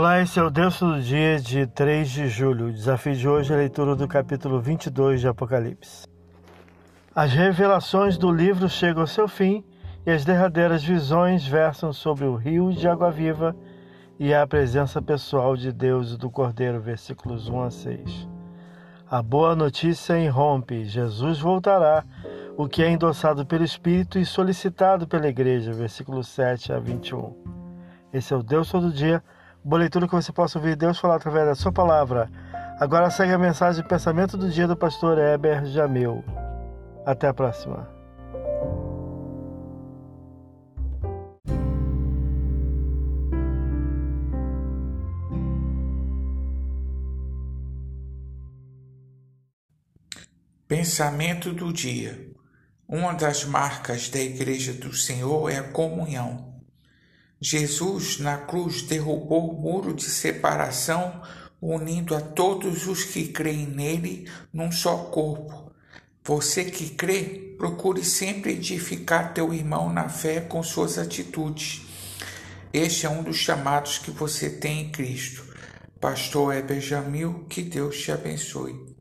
Olá, esse é o Deus do dia de 3 de julho. O desafio de hoje é a leitura do capítulo 22 de Apocalipse. As revelações do livro chegam ao seu fim e as derradeiras visões versam sobre o rio de água viva e a presença pessoal de Deus e do Cordeiro, versículos 1 a 6. A boa notícia irrompe: Jesus voltará, o que é endossado pelo Espírito e solicitado pela Igreja, versículos 7 a 21. Esse é o Deus todo dia Boa leitura que você possa ouvir Deus falar através da sua palavra. Agora segue a mensagem de pensamento do dia do pastor Heber Jamil. Até a próxima. Pensamento do dia. Uma das marcas da Igreja do Senhor é a comunhão. Jesus na cruz derrubou o muro de separação, unindo a todos os que creem nele num só corpo. Você que crê, procure sempre edificar teu irmão na fé com suas atitudes. Este é um dos chamados que você tem em Cristo. Pastor Heber Jamil, que Deus te abençoe.